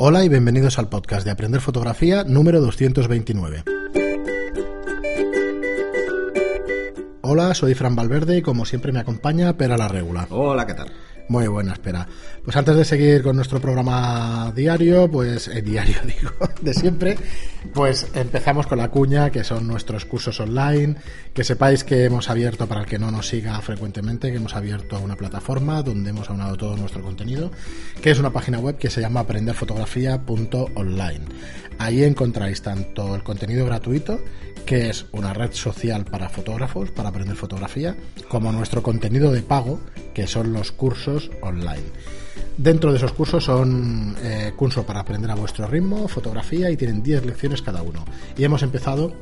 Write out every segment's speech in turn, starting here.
Hola y bienvenidos al podcast de Aprender Fotografía número 229. Hola, soy Fran Valverde y como siempre me acompaña Pera la Regula. Hola, ¿qué tal? Muy buena, espera. Pues antes de seguir con nuestro programa diario, pues el diario digo, de siempre, pues empezamos con la cuña, que son nuestros cursos online, que sepáis que hemos abierto, para el que no nos siga frecuentemente, que hemos abierto una plataforma donde hemos aunado todo nuestro contenido, que es una página web que se llama aprenderfotografía.online. Ahí encontráis tanto el contenido gratuito, que es una red social para fotógrafos, para aprender fotografía, como nuestro contenido de pago, que son los cursos online. Dentro de esos cursos son eh, cursos para aprender a vuestro ritmo, fotografía y tienen 10 lecciones cada uno. Y hemos empezado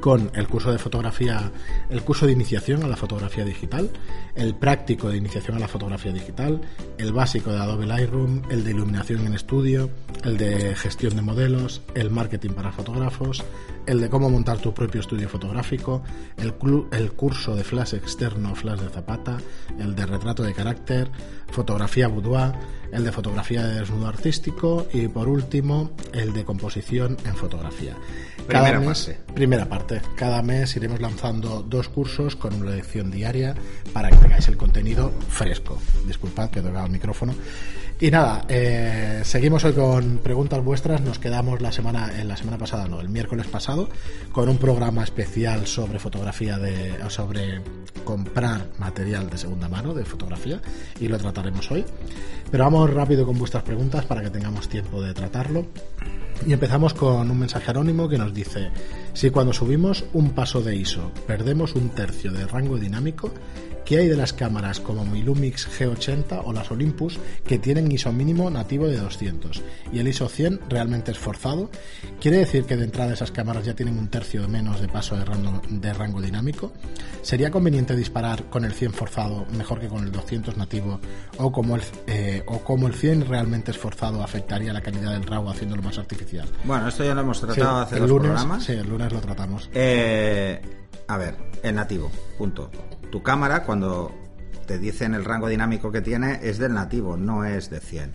con el curso de fotografía, el curso de iniciación a la fotografía digital, el práctico de iniciación a la fotografía digital, el básico de Adobe Lightroom, el de iluminación en estudio, el de gestión de modelos, el marketing para fotógrafos, el de cómo montar tu propio estudio fotográfico, el, el curso de flash externo, flash de zapata, el de retrato de carácter, fotografía boudoir, el de fotografía de desnudo artístico y por último el de composición en fotografía. Cada primera mes, parte. Primera parte. Cada mes iremos lanzando dos cursos con una lección diaria para que tengáis el contenido fresco. Disculpad que he tocado el micrófono. Y nada, eh, seguimos hoy con preguntas vuestras. Nos quedamos la semana, en la semana pasada, no, el miércoles pasado, con un programa especial sobre fotografía de, sobre comprar material de segunda mano de fotografía y lo trataremos hoy. Pero vamos rápido con vuestras preguntas para que tengamos tiempo de tratarlo. Y empezamos con un mensaje anónimo que nos dice, si cuando subimos un paso de ISO perdemos un tercio de rango dinámico, ¿qué hay de las cámaras como mi Lumix G80 o las Olympus que tienen ISO mínimo nativo de 200 y el ISO 100 realmente esforzado? ¿Quiere decir que de entrada esas cámaras ya tienen un tercio menos de paso de rango, de rango dinámico? ¿Sería conveniente disparar con el 100 forzado mejor que con el 200 nativo o como el, eh, o como el 100 realmente esforzado afectaría la calidad del RAW haciéndolo más artificial? Bueno, esto ya lo hemos tratado Sí, hace el dos lunes, programas. Sí, el lunes lo tratamos. Eh, a ver, el nativo, punto. Tu cámara, cuando te dicen el rango dinámico que tiene, es del nativo, no es de 100.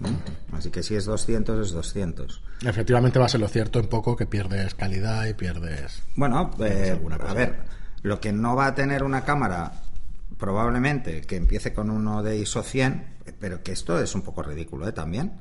¿Mm? Así que si es 200, es 200. Efectivamente va a ser lo cierto un poco que pierdes calidad y pierdes... Bueno, eh, a ver, lo que no va a tener una cámara, probablemente, que empiece con uno de ISO 100, pero que esto es un poco ridículo ¿eh? también,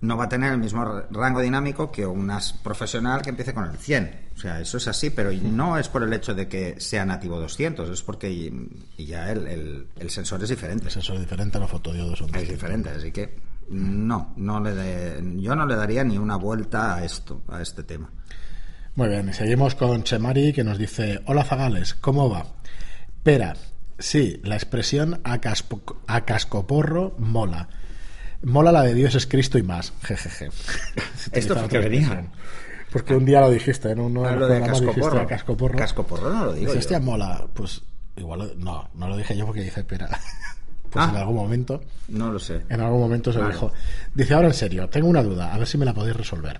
no va a tener el mismo rango dinámico que una profesional que empiece con el 100. O sea, eso es así, pero no es por el hecho de que sea nativo 200, es porque ya el, el- el sensor es diferente. El sensor es diferente, los fotodiodos son Es diferente, así que no, no le de- yo no le daría ni una vuelta a esto, a este tema. Muy bien, y seguimos con Chemari que nos dice, hola Zagales, ¿cómo va? Pera, sí, la expresión a, caspo- a cascoporro mola. Mola la de Dios es Cristo y más, jejeje. ¿Esto qué Otra venía? Porque un día lo dijiste, en uno de los programas dijiste a cascoporro. Cascoporro no lo digo Dice, yo. hostia, mola. Pues igual, no, no lo dije yo porque dice, espera. Pues Ah. en algún momento, No lo sé. en algún momento se Vale. dijo. Dice, ahora en serio, tengo una duda, a ver si me la podéis resolver.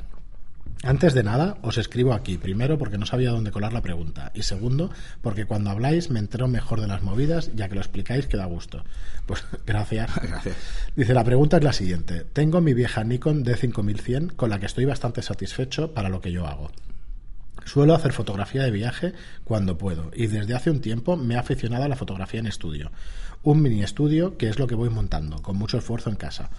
Antes de nada, os escribo aquí, primero porque no sabía dónde colar la pregunta y segundo porque cuando habláis me entero mejor de las movidas, ya que lo explicáis que da gusto. Pues gracias. Gracias. Dice, la pregunta es la siguiente. Tengo mi vieja Nikon D5100 con la que estoy bastante satisfecho para lo que yo hago. Suelo hacer fotografía de viaje cuando puedo y desde hace un tiempo me he aficionado a la fotografía en estudio. Un mini estudio que es lo que voy montando, con mucho esfuerzo en casa.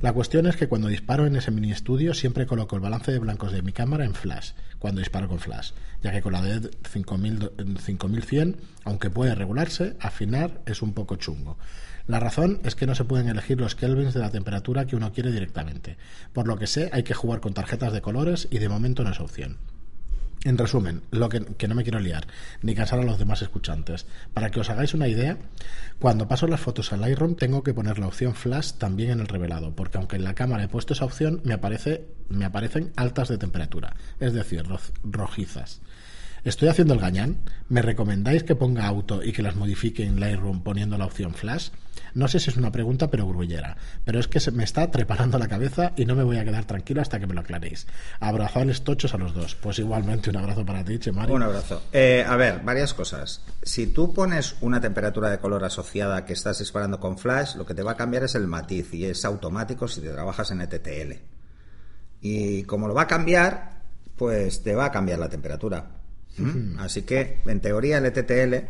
La cuestión es que cuando disparo en ese mini estudio siempre coloco el balance de blancos de mi cámara en flash, cuando disparo con flash, ya que con la de 5000 5100, aunque puede regularse, afinar es un poco chungo. La razón es que no se pueden elegir los kelvins de la temperatura que uno quiere directamente. Por lo que sé, hay que jugar con tarjetas de colores y de momento no es opción. En resumen, lo que, no me quiero liar, ni cansar a los demás escuchantes. Para que os hagáis una idea, cuando paso las fotos al Lightroom tengo que poner la opción flash también en el revelado, porque aunque en la cámara he puesto esa opción, me, aparece, me aparecen altas de temperatura, es decir, ro- rojizas. Estoy haciendo el gañán. ¿Me recomendáis que ponga auto y que las modifique en Lightroom poniendo la opción flash? No sé si es una pregunta, pero grullera. Pero es que se me está trepanando la cabeza y no me voy a quedar tranquilo hasta que me lo aclaréis. Abrazadles tochos a los dos. Pues igualmente un abrazo para ti, Chemari. Un abrazo. Eh, a ver, varias cosas. Si tú pones una temperatura de color asociada que estás disparando con flash, lo que te va a cambiar es el matiz y es automático si te trabajas en ETTL. Y como lo va a cambiar, pues te va a cambiar la temperatura. ¿Mm? Así que, en teoría, el ETTL,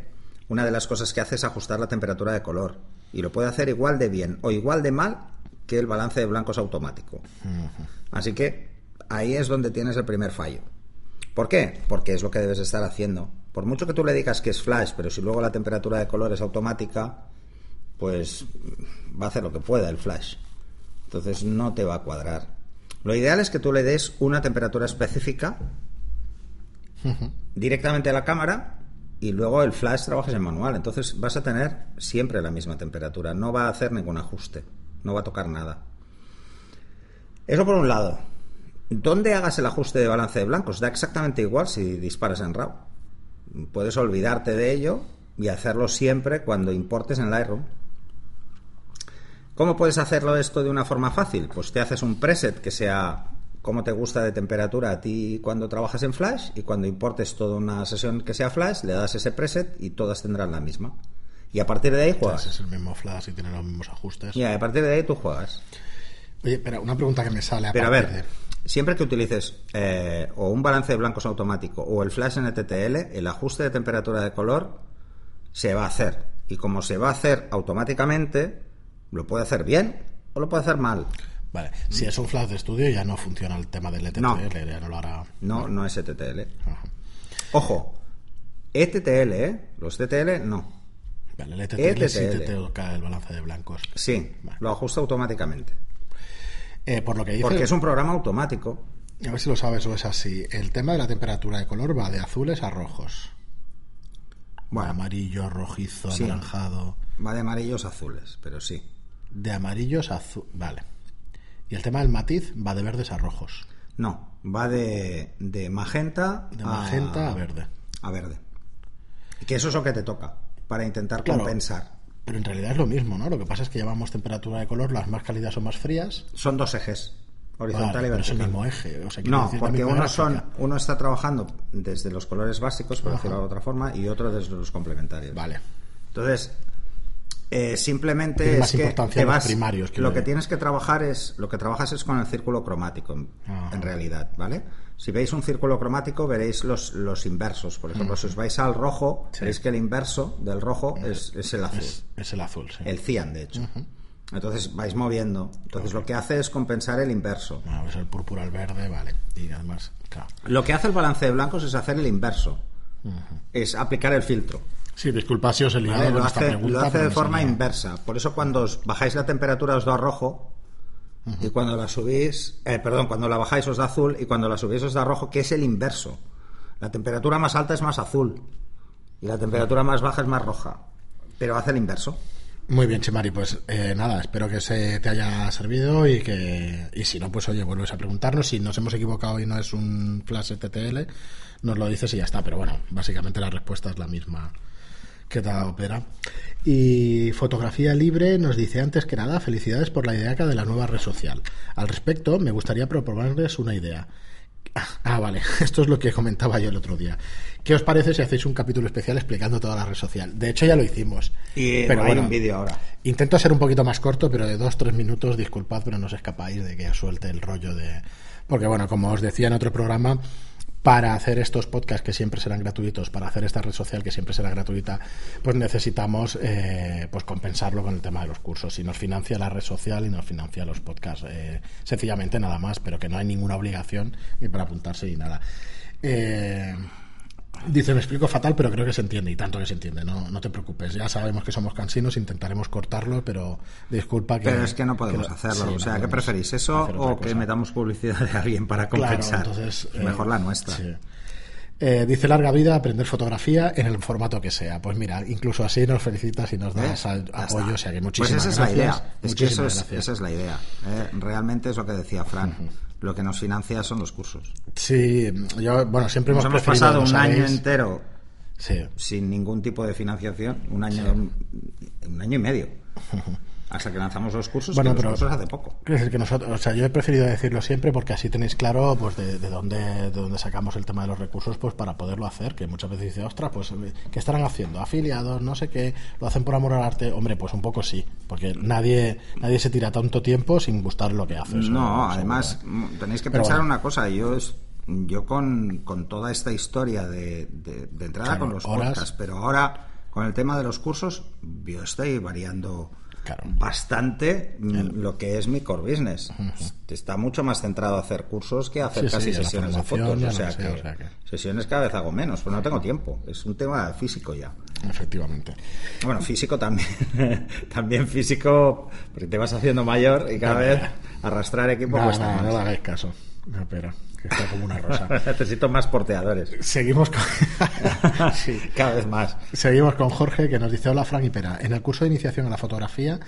una de las cosas que hace es ajustar la temperatura de color. Y lo puede hacer igual de bien o igual de mal que el balance de blancos automático. Así que ahí es donde tienes el primer fallo. ¿Por qué? Porque es lo que debes estar haciendo. Por mucho que tú le digas que es flash, pero si luego la temperatura de color es automática, pues va a hacer lo que pueda el flash. Entonces no te va a cuadrar. Lo ideal es que tú le des una temperatura específica directamente a la cámara y luego el flash trabajes en manual. Entonces vas a tener siempre la misma temperatura. No va a hacer ningún ajuste. No va a tocar nada. Eso por un lado. ¿Dónde hagas el ajuste de balance de blancos? Da exactamente igual si disparas en RAW. Puedes olvidarte de ello y hacerlo siempre cuando importes en Lightroom. ¿Cómo puedes hacerlo esto de una forma fácil? Pues te haces un preset que sea como te gusta de temperatura a ti cuando trabajas en Flash y cuando importes toda una sesión que sea Flash, le das ese preset y todas tendrán la misma. Y a partir de ahí juegas. Es el mismo Flash y tiene los mismos ajustes. Y a partir de ahí tú juegas. Oye, pero una pregunta que me sale a Pero a ver, siempre que utilices eh, o un balance de blancos automático o el flash en TTL, el ajuste de temperatura de color se va a hacer. Y como se va a hacer automáticamente, lo puede hacer bien o lo puede hacer mal. Vale, si es un flash de estudio ya no funciona el tema del ETTL, No. ya no lo hará. No, no es ETTL. Ajá. Ojo, ETTL, ¿eh? Los TTL no. Vale, el ETTL, sí te ETTL. toca el balance de blancos. Sí, Vale. lo ajusta automáticamente. Eh, por lo que dice, Porque es un programa automático. a ver si lo sabes o es así. El tema de la temperatura de color va de azules a rojos. Bueno, amarillo, rojizo, Sí. anaranjado. va de amarillos a azules, pero sí. De amarillos a azul. Vale. Y el tema del matiz va de verdes a rojos. No, va de, de magenta, De magenta a verde. A verde. Y que eso es lo que te toca, para intentar Claro. compensar. Pero en realidad es lo mismo, ¿no? Lo que pasa es que llamamos temperatura de color, las más cálidas son más frías. Son dos ejes, horizontal Vale, y pero es el vertical. mismo eje. O sea, No, decir, porque uno, son, uno está trabajando desde los colores básicos, por Ajá. decirlo de otra forma, y otro desde los complementarios. Vale. Entonces, eh, simplemente Tiene es que te vas- primarios, quiero lo que tienes que trabajar es lo que trabajas es con el círculo cromático en, Ajá. en realidad, ¿vale? Si veis un círculo cromático veréis los, los inversos. Por ejemplo, si os vais al rojo, Sí. veréis que el inverso del rojo es, es el azul, Es, es el azul, sí. el cian, de hecho. Entonces vais moviendo. Entonces lo que hace es compensar el inverso. Bueno, es el púrpura al verde, vale. Y además, claro. Lo que hace el balance de blancos es hacer el inverso. Es aplicar el filtro. Sí, disculpa si os he liado ¿vale? con Lo esta hace, pregunta. lo hace de forma inversa. Por eso cuando os bajáis la temperatura os da rojo y cuando la subís, eh, perdón, cuando la bajáis os da azul y cuando la subís os da rojo, que es el inverso. La temperatura más alta es más azul y la temperatura más baja es más roja. Pero hace el inverso. Muy bien, Chimari, pues eh, nada, espero que se te haya servido y que y si no, pues oye, vuelves a preguntarnos. Si nos hemos equivocado y no es un flash TTL, nos lo dices y ya está. Pero bueno, básicamente la respuesta es la misma que te ha dado Pera. Y Fotografía Libre nos dice antes que nada, felicidades por la idea de la nueva red social. Al respecto, me gustaría proponerles una idea. Ah, vale, esto es lo que comentaba yo el otro día. ¿Qué os parece si hacéis un capítulo especial explicando toda la red social? De hecho, ya lo hicimos. Y Pero hay bueno, un vídeo ahora. Intento ser un poquito más corto, pero de dos, tres minutos, disculpad, pero no os escapáis de que os suelte el rollo de... Porque bueno, como os decía en otro programa, para hacer estos podcasts que siempre serán gratuitos, para hacer esta red social que siempre será gratuita, pues necesitamos eh, pues compensarlo con el tema de los cursos. Y nos financia la red social y nos financia los podcasts. eh, sencillamente nada más, pero que no hay ninguna obligación ni para apuntarse ni nada. Eh, Dice, me explico fatal, pero creo que se entiende, y tanto que se entiende, no, no te preocupes. Ya sabemos que somos cansinos, intentaremos cortarlo, pero disculpa que... Pero es que no podemos que- hacerlo. sí, o no sea, ¿qué podemos preferís? ¿Eso o que metamos publicidad de alguien para Claro, compensar? entonces, eh, Mejor la nuestra. sí. Eh, dice larga vida, aprender fotografía en el formato que sea. Pues mira, incluso así nos felicitas y nos das ¿Eh? apoyo, o sea que Pues muchísimas esa es gracias. la idea. Es que eso es, esa es la idea. ¿eh? Realmente es lo que decía Fran. Lo que nos financia son los cursos. Sí, yo, bueno, siempre Nos hemos hemos pasado un año entero Sí, sin ningún tipo de financiación, un año, un año y medio, hasta que lanzamos los cursos, Bueno, que pero- los cursos hace poco. Es decir, que nosotros, o sea, yo he preferido decirlo siempre porque así tenéis claro pues de, de dónde de dónde sacamos el tema de los recursos pues para poderlo hacer, que muchas veces dice, ostras, pues ¿qué estarán haciendo? Afiliados, no sé qué, lo hacen por amor al arte. Hombre, pues un poco sí, porque nadie nadie se tira tanto tiempo sin gustar lo que hace. eso No, seguro, además mm, tenéis que Pero pensar bueno. una cosa. Yo es, yo con, con toda esta historia de, de- de entrada Claro, con los horas. podcasts, pero ahora con el tema de los cursos, yo estoy variando Claro. bastante mm, lo que es mi core business. Está mucho más centrado a hacer cursos que a hacer Sí, casi sesiones de fotos. O sea, que sea, que o sea que- sesiones cada vez hago menos, pues no tengo tiempo. Es un tema físico ya. Efectivamente. Bueno, físico también. también físico, porque te vas haciendo mayor y cada vez arrastrar equipo No, cuesta no, más. no le hagáis caso. No, está como una rosa. Necesito más porteadores. Seguimos con... sí. Cada vez más. Seguimos con Jorge que nos dice, hola Frank y Pera, en el curso de iniciación a la fotografía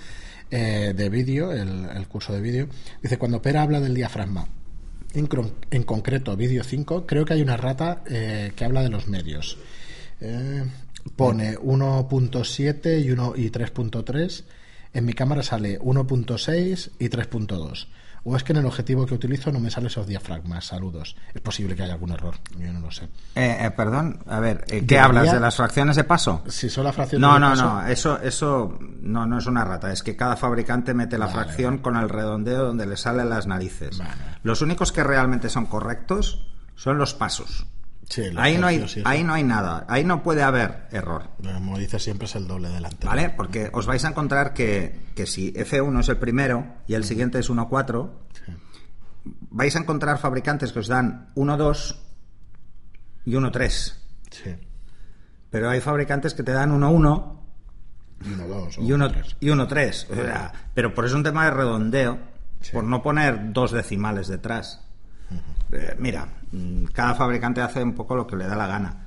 eh, de vídeo, el, el curso de vídeo, dice, cuando Pera habla del diafragma, en, en concreto vídeo 5, creo que hay una rata eh, que habla de los medios. Eh, pone 1.7 y, 1 y 3.3, en mi cámara sale 1.6 y 3.2. O es que en el objetivo que utilizo no me salen esos diafragmas. Saludos. Es posible que haya algún error. Yo no lo sé. Eh, eh, perdón, a ver, eh, ¿qué Debería- hablas? ¿De las fracciones de paso? Si son la fracción No, de no, paso- no, eso, eso no, no es una rata, es que cada fabricante mete la Vale, fracción con el redondeo donde le salen las narices. Vale. Los únicos que realmente son correctos son los pasos. Sí, Ahí no, hay, ahí no hay nada, ahí no puede haber error. Como dices siempre es el doble delante. ¿Vale? Porque os vais a encontrar que, que si F1 es el primero y el siguiente es 1.4, vais a encontrar fabricantes que os dan 1.2 y 1.3. Sí. Pero hay fabricantes que te dan 1.1 Uno, dos. o y 1.3. tres. Y 1.3. O sea, pero por eso es un tema de redondeo, Sí. por no poner dos decimales detrás. Eh, mira, mm, cada fabricante hace un poco lo que le da la gana.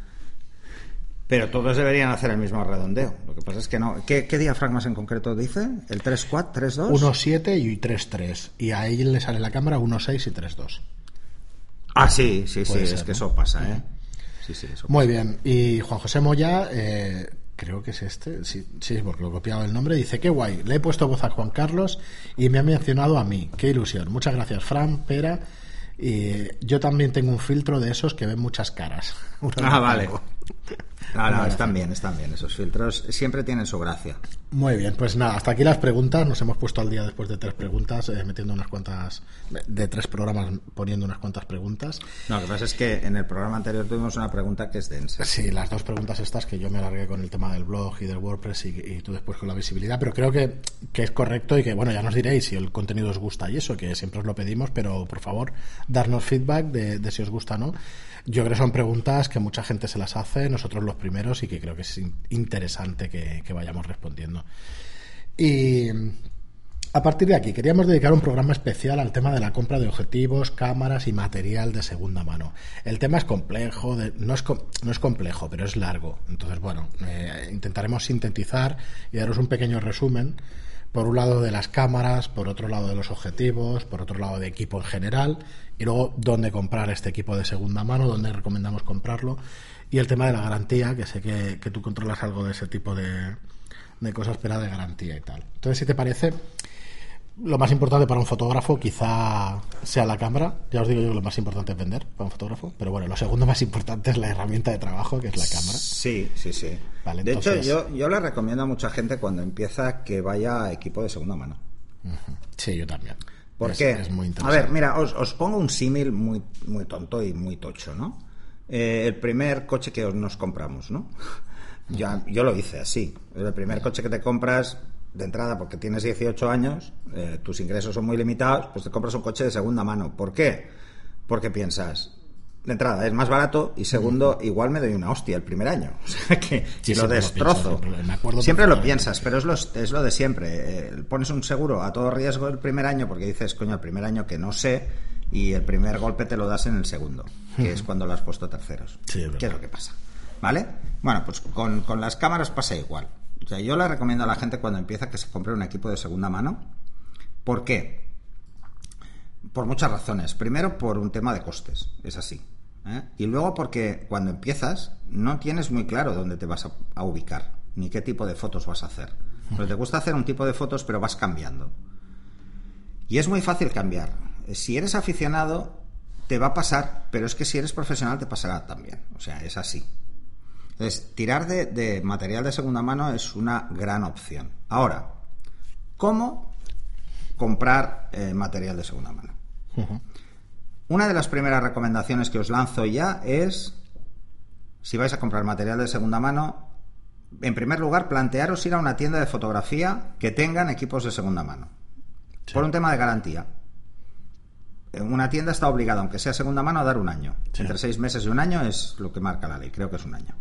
Pero todos deberían hacer el mismo redondeo. Lo que pasa es que no. ¿Qué, qué diafragmas en concreto dice? ¿El 3.4, 3.2? 1.7 y 3.3. Y a él le sale la cámara 1.6 y 3.2. Ah, sí, sí, sí, es que eso pasa, ¿eh? Sí, sí, eso Muy bien. Y Juan José Moya, eh, creo que es este, sí, sí, porque lo he copiado el nombre, dice, qué guay, le he puesto voz a Juan Carlos y me ha mencionado a mí. Qué ilusión. Muchas gracias, Fran, Pera. Y yo también tengo un filtro de esos que ven muchas caras. Ah, vale. No, no, Vale. están bien, están bien. Esos filtros siempre tienen su gracia. Muy bien, pues nada, hasta aquí las preguntas. Nos hemos puesto al día después de tres preguntas, eh, metiendo unas cuantas, de tres programas poniendo unas cuantas preguntas. No, lo que pasa es que en el programa anterior tuvimos una pregunta que es densa. Sí, las dos preguntas estas que yo me alargué con el tema del blog y del WordPress y, y tú después con la visibilidad, pero creo que, que es correcto y que, bueno, ya nos diréis si el contenido os gusta y eso, que siempre os lo pedimos, pero por favor, darnos feedback de, de si os gusta o no. Yo creo que son preguntas que mucha gente se las hace, nosotros los primeros, y que creo que es in- interesante que, vayamos respondiendo. Y a partir de aquí, queríamos dedicar un programa especial al tema de la compra de objetivos, cámaras y material de segunda mano. El tema es complejo, de- no, es, no es complejo, pero es largo. Entonces, bueno, eh, intentaremos sintetizar y daros un pequeño resumen. Por un lado de las cámaras, por otro lado de los objetivos, por otro lado de equipo en general, y luego dónde comprar este equipo de segunda mano, dónde recomendamos comprarlo, y el tema de la garantía, que sé que, que tú controlas algo de ese tipo de, de cosas, pero de garantía y tal. Entonces, si te parece, lo más importante para un fotógrafo quizá sea la cámara. Ya os digo yo que lo más importante es vender para un fotógrafo, pero bueno, lo segundo más importante es la herramienta de trabajo, que es la cámara. Sí, sí, sí. Vale, de entonces- hecho, yo, yo le recomiendo a mucha gente cuando empieza que vaya a equipo de segunda mano. Sí, yo también. ¿Por Es- qué? Es muy a interesante. ver, mira, os, os pongo un símil muy, muy tonto y muy tocho, ¿no? Eh, el primer coche que os- nos compramos, ¿no? Ya, yo lo hice así. El primer coche que te compras, de entrada, porque tienes 18 años, eh, tus ingresos son muy limitados, pues te compras un coche de segunda mano. ¿Por qué? Porque piensas, de entrada, es más barato y segundo, igual me doy una hostia el primer año. O sea que Sí, lo siempre lo destrozo. pienso, me acuerdo siempre lo piensas, pero es lo, es lo de siempre. Eh, pones un seguro a todo riesgo el primer año porque dices, coño, el primer año que no sé y el primer golpe te lo das en el segundo, que es cuando lo has puesto a terceros. Sí, es. ¿Qué es lo que pasa? ¿Vale? Bueno, pues con, con las cámaras pasa igual. O sea, yo le recomiendo a la gente cuando empieza que se compre un equipo de segunda mano. ¿Por qué? Por muchas razones. Primero, por un tema de costes, es así. ¿eh? Y luego porque cuando empiezas no tienes muy claro dónde te vas a, a ubicar, ni qué tipo de fotos vas a hacer. Pero te gusta hacer un tipo de fotos, pero vas cambiando. Y es muy fácil cambiar. Si eres aficionado, te va a pasar, pero es que si eres profesional te pasará también. O sea, es así. Entonces, tirar de, de material de segunda mano es una gran opción. Ahora, ¿cómo comprar eh, material de segunda mano? Una de las primeras recomendaciones que os lanzo ya es, si vais a comprar material de segunda mano, en primer lugar, plantearos ir a una tienda de fotografía que tengan equipos de segunda mano. Por un tema de garantía. Una tienda está obligada, aunque sea segunda mano, a dar un año. Sí. Entre seis meses y un año es lo que marca la ley, creo que es un año.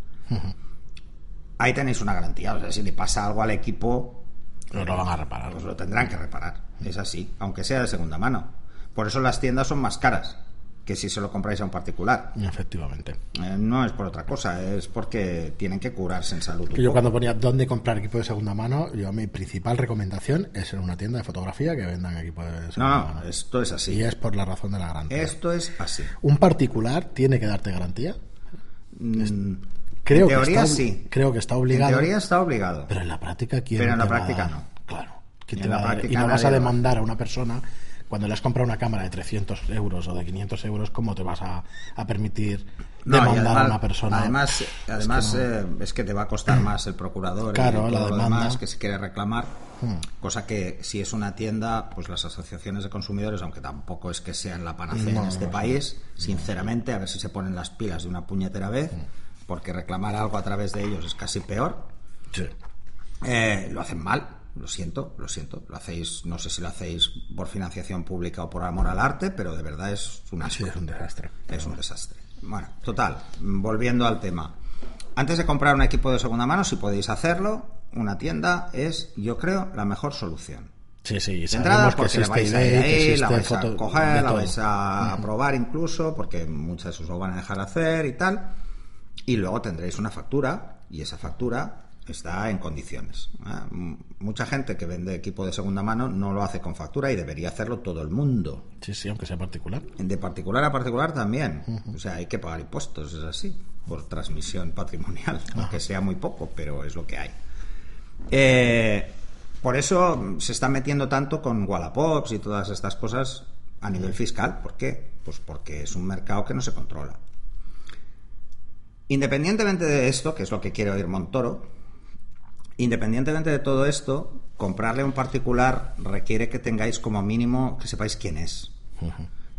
Ahí tenéis una garantía. O sea, si le pasa algo al equipo, No lo van a reparar. pues lo tendrán que reparar. Es así, aunque sea de segunda mano. Por eso las tiendas son más caras que si se lo compráis a un particular. Efectivamente. Eh, no es por otra cosa, es porque tienen que curarse en salud. Que yo cuando ponía dónde comprar equipo de segunda mano, yo mi principal recomendación es en una tienda de fotografía que vendan equipo de No, segunda no, mano. esto es así. Y es por la razón de la garantía. Esto es así. ¿Un particular tiene que darte garantía? Mm, Creo en que teoría está, sí. Creo que está En obligado. teoría está obligado. Pero en la práctica, ¿quién Pero en la práctica dar? no. Claro. ¿quién En te va a dar? práctica Y no vas a lo demandar a una persona cuando le has comprado una cámara de 300 euros o de 500 euros, ¿cómo te vas a, a permitir No, demandar además, a una persona? Además, además no. eh, es que te va a costar más el procurador Claro, y la todo lo demanda. Hmm. demás que se quiere reclamar. Cosa que si es una tienda, pues las asociaciones de consumidores, aunque tampoco es que sean la panacea No, en este país, sinceramente, a ver si se ponen las pilas de una puñetera vez, Hmm. Porque reclamar algo a través de ellos es casi peor. Sí. Eh, lo hacen mal, lo siento, lo siento. Lo hacéis, no sé si lo hacéis por financiación pública o por amor al arte, pero de verdad es un asco. Sí, es un desastre. Es un desastre. Bueno, total, volviendo al tema. Antes de comprar un equipo de segunda mano, si podéis hacerlo, una tienda es, yo creo, la mejor solución. Sí, sí, entrada, que porque existe vais a ir ahí, la vais a coger, la vais a probar incluso, porque muchas os lo van a dejar hacer y tal. Y luego tendréis una factura, y esa factura está en condiciones. ¿eh? Mucha gente que vende equipo de segunda mano no lo hace con factura y debería hacerlo todo el mundo. Sí, sí, aunque sea particular. De particular a particular también. O sea, hay que pagar impuestos, es así, por transmisión patrimonial, aunque sea muy poco, pero es lo que hay. Eh, por eso se está metiendo tanto con Wallapops y todas estas cosas a nivel fiscal. ¿Por qué? Pues porque es un mercado que no se controla. Independientemente de esto, que es lo que quiere oír Montoro, independientemente de todo esto, comprarle a un particular requiere que tengáis como mínimo que sepáis quién es.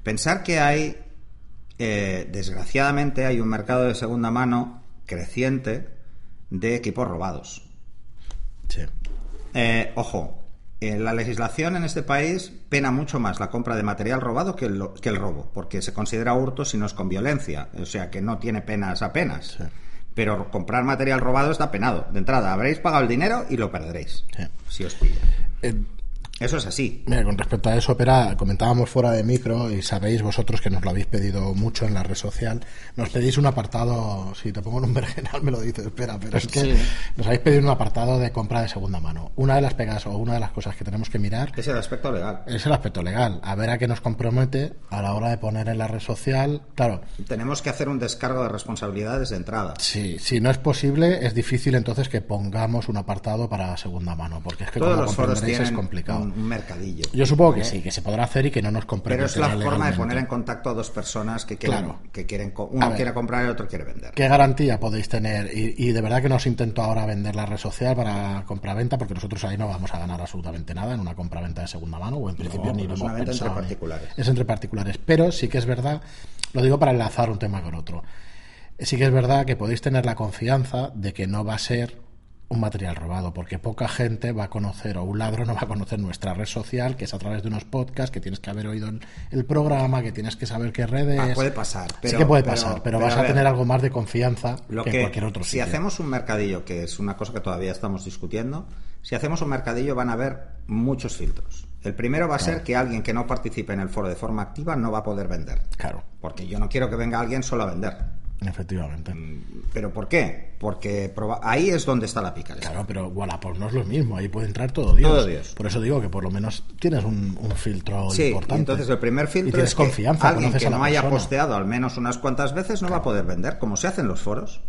Pensar que hay, eh, desgraciadamente, hay un mercado de segunda mano creciente de equipos robados. Sí. Eh, ojo, la legislación en este país pena mucho más la compra de material robado que el, lo- que el robo, porque se considera hurto si no es con violencia, o sea que no tiene penas apenas. Sí. Pero comprar material robado está penado. De entrada, habréis pagado el dinero y lo perderéis. Sí. Si os pillan. Eh, Eso es así. Mira, con respecto a eso, Pera, comentábamos fuera de micro y sabéis vosotros que nos lo habéis pedido mucho en la red social. Nos pedís un apartado, si te pongo en un vergenal me lo dices, espera, pero es que Sí. nos habéis pedido un apartado de compra de segunda mano. Una de las pegas o una de las cosas que tenemos que mirar Es el aspecto legal. es el aspecto legal, a ver a qué nos compromete a la hora de poner en la red social. Claro, Tenemos que hacer un descargo de responsabilidades de entrada. si, si no es posible, es difícil entonces que pongamos un apartado para segunda mano, porque es que Todos como comprenderéis es complicado. Un, mercadillo. Yo supongo que ¿Vale? sí, que se podrá hacer y que no nos Pero compromete es la forma de poner en contacto a dos personas que quieren, Claro. que quieren uno ver. quiere comprar y el otro quiere vender. ¿Qué garantía podéis tener? Y, y de verdad que nos intento ahora vender la red social para compraventa, porque nosotros ahí no vamos a ganar absolutamente nada en una compraventa de segunda mano, o en principio ni es lo una hemos venta entre pensado ni- particulares. Es entre particulares. Pero sí que es verdad, lo digo para enlazar un tema con otro. Sí que es verdad que podéis tener la confianza de que no va a ser un material robado, porque poca gente va a conocer, o un ladrón no va a conocer nuestra red social, que es a través de unos podcasts, que tienes que haber oído el, el programa, que tienes que saber qué redes. Ah, puede pasar, sí pero- que puede pasar, pero, pero vas a ver, tener algo más de confianza Lo que, que, cualquier otro si sitio. hacemos un mercadillo, que es una cosa que todavía estamos discutiendo, si hacemos un mercadillo van a haber muchos filtros. El primero va a ser que alguien que no participe en el foro de forma activa no va a poder vender. Claro, Porque yo no quiero que venga alguien solo a vender. Efectivamente. ¿Pero por qué? Porque ahí es donde está la pica. Claro, pero Wallapop no es lo mismo, ahí puede entrar todo Dios. Todo Dios. Por eso digo que por lo menos tienes un, un filtro Sí, y importante. entonces el primer Y filtro tienes es que confianza, alguien que a la no haya posteado al menos unas cuantas veces no va a poder vender, como se hace en los foros.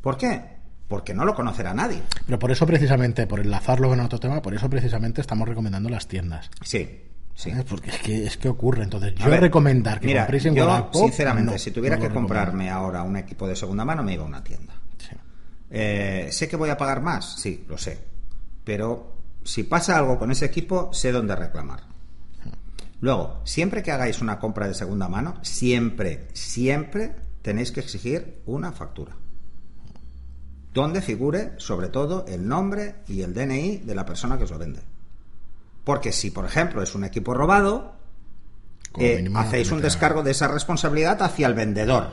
¿Por qué? porque no lo conocerá nadie. Pero por eso precisamente, por enlazarlo con otro tema, por eso precisamente estamos recomendando las tiendas. Sí, sí. Porque es que, es que ocurre. Entonces, A yo ver, recomendar que mira, compréis en yo, Wallapop, sinceramente, no, si tuviera no que recomiendo. comprarme ahora un equipo de segunda mano, me iba a una tienda. Sí. Eh, ¿Sé que voy a pagar más? Sí, lo sé. Pero si pasa algo con ese equipo, sé dónde reclamar. Luego, siempre que hagáis una compra de segunda mano, siempre, siempre tenéis que exigir una factura. Donde figure, sobre todo, el nombre y el DNI de la persona que os lo vende. Porque si, por ejemplo, es un equipo robado, eh, hacéis un descargo de esa responsabilidad hacia el vendedor.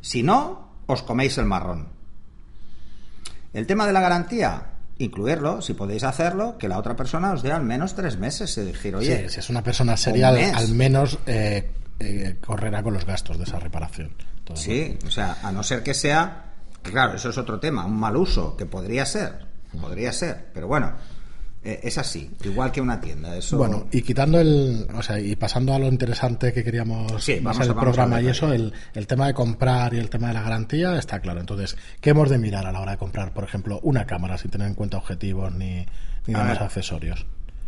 Si no, os coméis el marrón. El tema de la garantía, incluirlo, si podéis hacerlo, que la otra persona os dé al menos tres meses. Es decir, oye, Sí, si es una persona seria, un al, menos eh, eh, correrá con los gastos de esa reparación. Sí, o sea, a no ser que sea, claro, eso es otro tema, un mal uso, que podría ser, podría ser, pero bueno, es así, igual que una tienda. Eso, Bueno, y quitando el, o sea, y pasando a lo interesante que queríamos Sí, más vamos el programa y eso, el, el tema de comprar y el tema de la garantía está claro. Entonces, ¿qué hemos de mirar a la hora de comprar, por ejemplo, una cámara sin tener en cuenta objetivos ni, ni demás accesorios?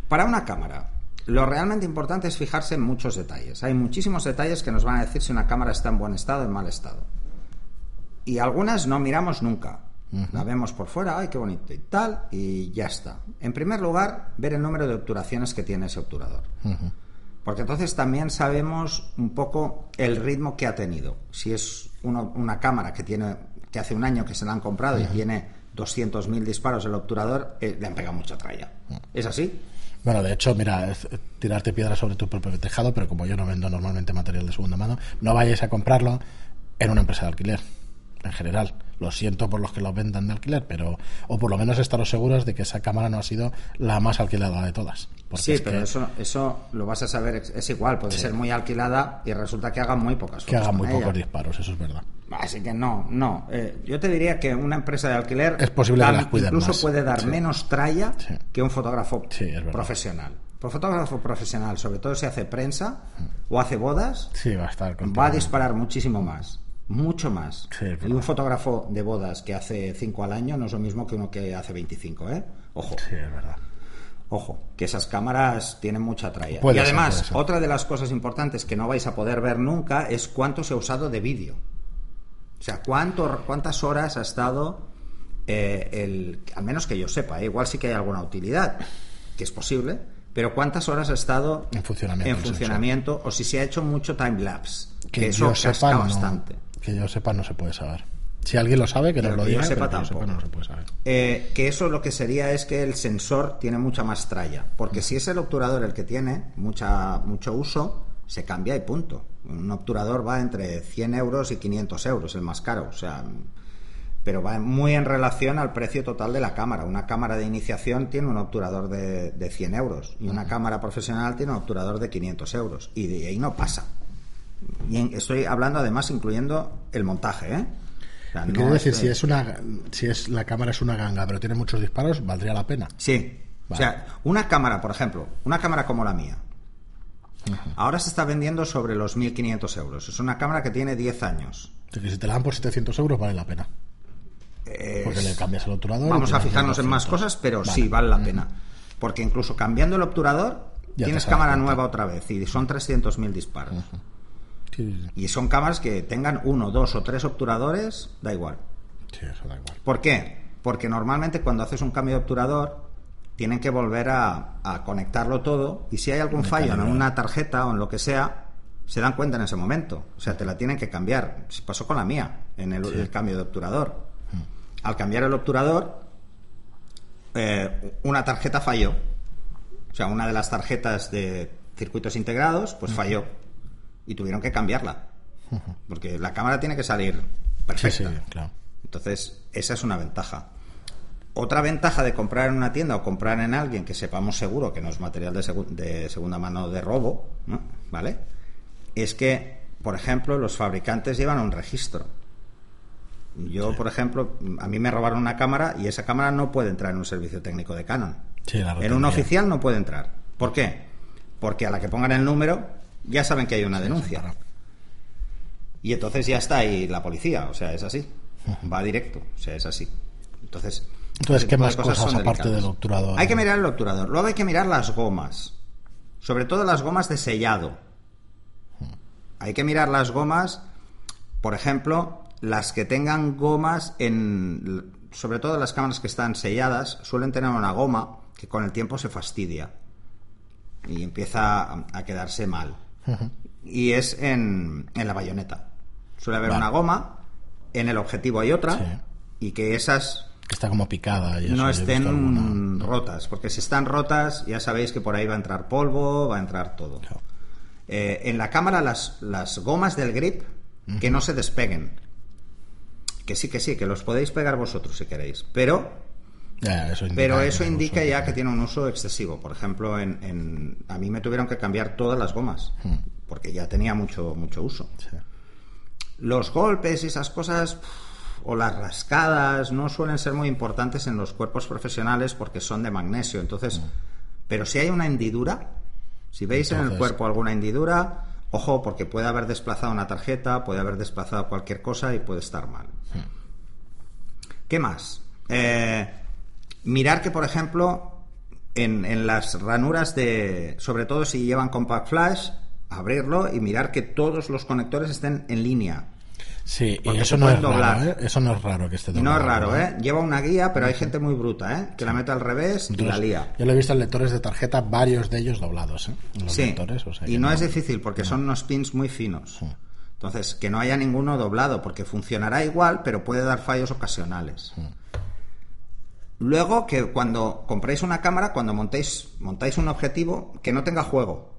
Para una cámara, lo realmente importante es fijarse en muchos detalles. Hay muchísimos detalles que nos van a decir si una cámara está en buen estado o en mal estado. Y algunas no miramos nunca. La vemos por fuera, ay, qué bonito y tal, y ya está. En primer lugar, ver el número de obturaciones que tiene ese obturador. Porque entonces también sabemos un poco el ritmo que ha tenido. Si es uno- una cámara que tiene que hace un año que se la han comprado y tiene 200.000 disparos el obturador, eh, le han pegado mucha tralla. ¿Es así? Bueno, de hecho, mira, es eh, tirarte piedras sobre tu propio tejado, pero como yo no vendo normalmente material de segunda mano, no vayáis a comprarlo en una empresa de alquiler, en general. Lo siento por los que lo vendan de alquiler, pero o por lo menos estaros seguros de que esa cámara no ha sido la más alquilada de todas. Sí, es pero que, eso, eso lo vas a saber, es- igual, puede ser muy alquilada y resulta que haga muy pocas que fotos haga con muy ella. pocos disparos, eso es verdad. Así que no, no. Eh, yo te diría que una empresa de alquiler Es posible que las incluso más. puede dar Sí. menos tralla Sí. que un fotógrafo profesional. Un fotógrafo profesional, sobre todo si hace prensa o hace bodas, Sí, va a estar va a disparar muchísimo más. Mucho más. Sí, y un fotógrafo de bodas que hace 5 al año no es lo mismo que uno que hace 25, ¿eh? Ojo. Sí, es verdad. Ojo, que esas cámaras tienen mucha tralla. Puede y además, ser. otra de las cosas importantes que no vais a poder ver nunca es cuánto se ha usado de vídeo. O sea, cuánto, cuántas horas ha estado eh, el. Al menos que yo sepa, ¿eh? igual sí que hay alguna utilidad, que es posible, pero cuántas horas ha estado En funcionamiento en funcionamiento o si se ha hecho mucho time lapse. Que, Que, eso sepa, no, bastante. Que yo sepa no se puede saber. Si alguien lo sabe, que nos lo que yo diga, sepa pero que yo sepa no se puede saber. Eh, que eso lo que sería es que el sensor tiene mucha más tralla. Porque si es el obturador el que tiene mucha, mucho uso, se cambia y punto. Un obturador va entre 100 euros y 500 euros, el más caro. O sea, pero va muy en relación al precio total de la cámara. Una cámara de iniciación tiene un obturador de, de 100 euros y una cámara profesional tiene un obturador de 500 euros. Y de ahí no pasa. Y en- estoy hablando además incluyendo el montaje, ¿eh? O sea, Quiero no decir, estoy- si es una, si es la cámara es una ganga, pero tiene muchos disparos, valdría la pena. Sí. O sea, una cámara, por ejemplo, una cámara como la mía, ahora se está vendiendo sobre los 1.500 euros. Es una cámara que tiene 10 años. Que si te la dan por 700 euros, vale la pena. Es- Porque le cambias el obturador. Vamos a fijarnos en más 200. cosas, pero Vale. sí, vale la pena. Porque incluso cambiando el obturador, Ya tienes cámara nueva otra vez y son 300.000 disparos. Sí, Y son cámaras que tengan uno, dos o tres obturadores, da igual. sí, eso da igual. ¿Por qué? Porque normalmente cuando haces un cambio de obturador tienen que volver a, a conectarlo todo y si hay algún fallo en una tarjeta o en lo que sea, se dan cuenta en ese momento. O sea, te la tienen que cambiar. Se pasó con la mía en el, el cambio de obturador. Al cambiar el obturador, eh, una tarjeta falló. O sea, una de las tarjetas de circuitos integrados, pues falló. Y tuvieron que cambiarla. Porque la cámara tiene que salir Sí, perfecta. sí, claro. Entonces, esa es una ventaja. Otra ventaja de comprar en una tienda o comprar en alguien que sepamos seguro que no es material de, segu- de segunda mano de robo, ¿no? ¿vale? Es que, por ejemplo, los fabricantes llevan un registro. Yo, por ejemplo, a mí me robaron una cámara y esa cámara no puede entrar en un servicio técnico de Canon. Sí, la en un oficial no puede entrar. ¿Por qué? Porque a la que pongan el número ya saben que hay una denuncia. Y entonces ya está ahí la policía, o sea, es así. Va directo, o sea, es así. Entonces, Entonces, ¿qué más cosas son aparte del obturador? Hay que mirar el obturador. Luego hay que mirar las gomas. Sobre todo las gomas de sellado. Hay que mirar las gomas, por ejemplo, las que tengan gomas en. Sobre todo las cámaras que están selladas, suelen tener una goma que con el tiempo se fastidia y empieza a quedarse mal. Y es en, en la bayoneta. Suele haber Vale. una goma, en el objetivo hay otra, Sí. y que esas Que está como picada. Y eso, no estén rotas, porque si están rotas ya sabéis que por ahí va a entrar polvo, va a entrar todo. Claro. Eh, en la cámara las, las gomas del grip que no se despeguen. Que sí, que sí, que los podéis pegar vosotros si queréis, pero, Eso pero eso indica ya que- tiene un uso excesivo. Por ejemplo, en, en- a mí me tuvieron que cambiar todas las gomas, porque ya tenía mucho, mucho uso. Sí. Los golpes y esas cosas o las rascadas no suelen ser muy importantes en los cuerpos profesionales porque son de magnesio. Entonces, pero si hay una hendidura, si veis en el cuerpo alguna hendidura, ojo, porque puede haber desplazado una tarjeta, puede haber desplazado cualquier cosa y puede estar mal. ¿Qué más? Eh, mirar que, por ejemplo, en, en las ranuras de, sobre todo si llevan compact flash, abrirlo y mirar que todos los conectores estén en línea. Sí, y eso no es raro. ¿eh? Eso no es raro que esté No doblado. es raro, ¿no? ¿eh? Lleva una guía, pero hay gente muy bruta, ¿eh? Que la mete al revés y la lía. Yo lo he visto en lectores de tarjeta, varios de ellos doblados, ¿eh? Los Sí, lectores, o sea y no, es difícil porque son unos pins muy finos. Entonces, que no haya ninguno doblado porque funcionará igual, pero puede dar fallos ocasionales. Luego, que cuando compréis una cámara, cuando montéis, montáis un objetivo, que no tenga juego.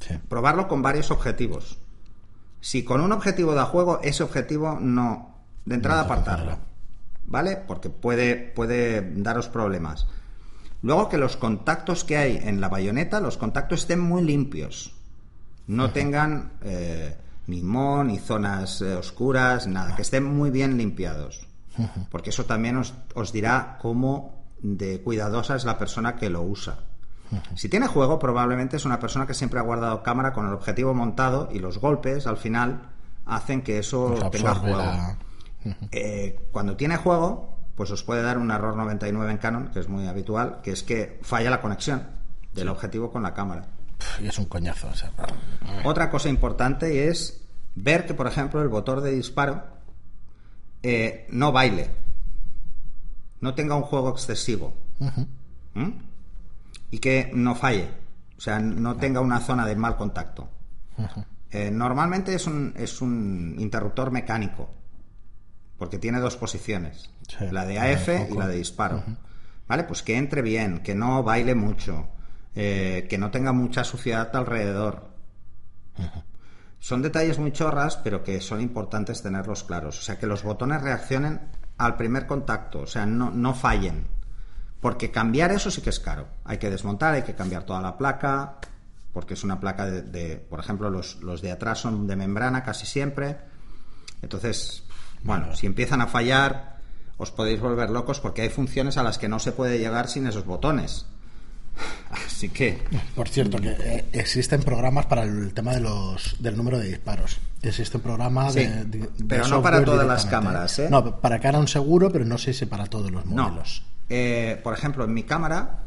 Sí. Probarlo con varios objetivos. Si con un objetivo da juego, ese objetivo no. De entrada No apartarlo. ¿Vale? Porque puede, puede daros problemas. Luego que los contactos que hay en la bayoneta, los contactos estén muy limpios. No tengan eh, ni moho, ni zonas eh, oscuras, nada. Que estén muy bien limpiados. Porque eso también os, os dirá cómo de cuidadosa es la persona que lo usa. Si tiene juego, probablemente es una persona que siempre ha guardado cámara con el objetivo montado y los golpes al final hacen que eso Pues tenga juego. la- Eh, cuando tiene juego, pues os puede dar un error 99 en Canon, que es muy habitual, que es que falla la conexión del objetivo con la cámara. Y es un coñazo. Otra cosa importante es ver que, por ejemplo, el botón de disparo eh, no baile, no tenga un juego excesivo ¿Mm? y que no falle, o sea, no tenga una zona de mal contacto. Eh, normalmente es un, es un interruptor mecánico, porque tiene dos posiciones, Sí, la de AF y la de disparo. ¿Vale? Pues que entre bien, que no baile mucho, eh, que no tenga mucha suciedad alrededor. Son detalles muy chorras, pero que son importantes tenerlos claros. O sea, que los botones reaccionen al primer contacto, o sea, no, no fallen. Porque cambiar eso sí que es caro. Hay que desmontar, hay que cambiar toda la placa, porque es una placa de, de- por ejemplo, los, los de atrás son de membrana casi siempre. Entonces, bueno, si empiezan a fallar, os podéis volver locos porque hay funciones a las que no se puede llegar sin esos botones. Así que, Por cierto, que eh, existen programas para el tema de los del número de disparos. Existe un programa Sí, de, de- de pero no para todas las directamente. cámaras, ¿eh? No, para Canon seguro, pero no sé si para todos los no. modelos. Eh, por ejemplo, en mi cámara,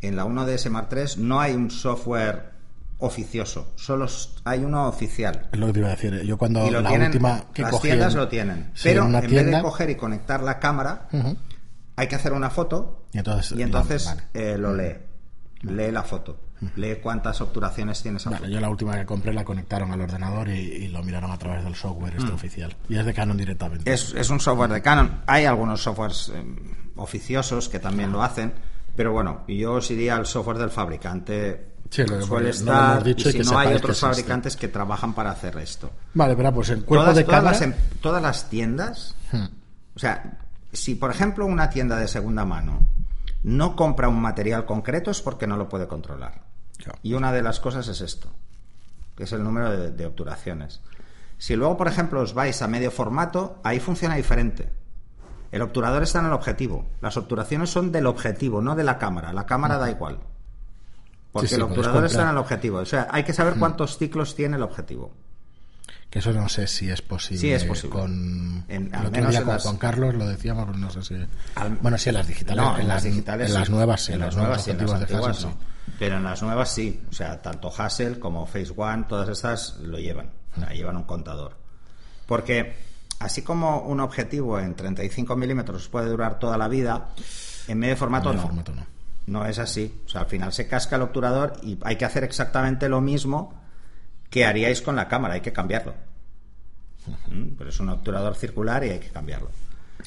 en la 1DS Mark III, no hay un software oficioso, solo hay uno oficial. Es lo que te iba a decir. Yo cuando Y lo la tienen, última que las cogí tiendas en- lo tienen. sí, pero en vez de coger y conectar la cámara. Hay que hacer una foto Y entonces- y entonces vale. eh, lo lee. Lee la foto. Lee cuántas obturaciones tiene esa Vale, foto. yo la última que compré la conectaron al ordenador y, y lo miraron a través del software este oficial. Y es de Canon directamente. Mm. Es, es un software de Canon. Hay algunos softwares eh, oficiosos que también lo hacen, pero bueno, yo os iría al software del fabricante. Sí, lo que- suele estar, dicho y y si que no hay otros que fabricantes que trabajan para hacer esto. Vale, pero pues el cuerpo todas, de todas cámara... las, em- todas las tiendas, Hmm. o sea, si por ejemplo una tienda de segunda mano no compra un material concreto es porque no lo puede controlar. Claro. Y una de las cosas es esto, que es el número de, de obturaciones. Si luego, por ejemplo, os vais a medio formato, ahí funciona diferente. El obturador está en el objetivo. Las obturaciones son del objetivo, no de la cámara. La cámara da igual. Porque Sí, sí, el obturador está en el objetivo. O sea, hay que saber cuántos ciclos tiene el objetivo. Que eso no sé si es posible. Sí, es posible. Con, En- al menos en con las- Juan Carlos lo decíamos, pero no sé si. Al- Bueno, sí, en las digitales. No, en, las, digitales en sí. las nuevas sí. En las nuevas sí, en las antiguas. Pero en las nuevas sí. O sea, tanto Hassel como Phase One, todas estas lo llevan. O sea, llevan un contador. Porque así como un objetivo en 35 milímetros puede durar toda la vida, en medio formato En medio no. formato no. No es así. O sea, al final se casca el obturador y hay que hacer exactamente lo mismo que haríais con la cámara. Hay que cambiarlo. Pero es un obturador circular y hay que cambiarlo.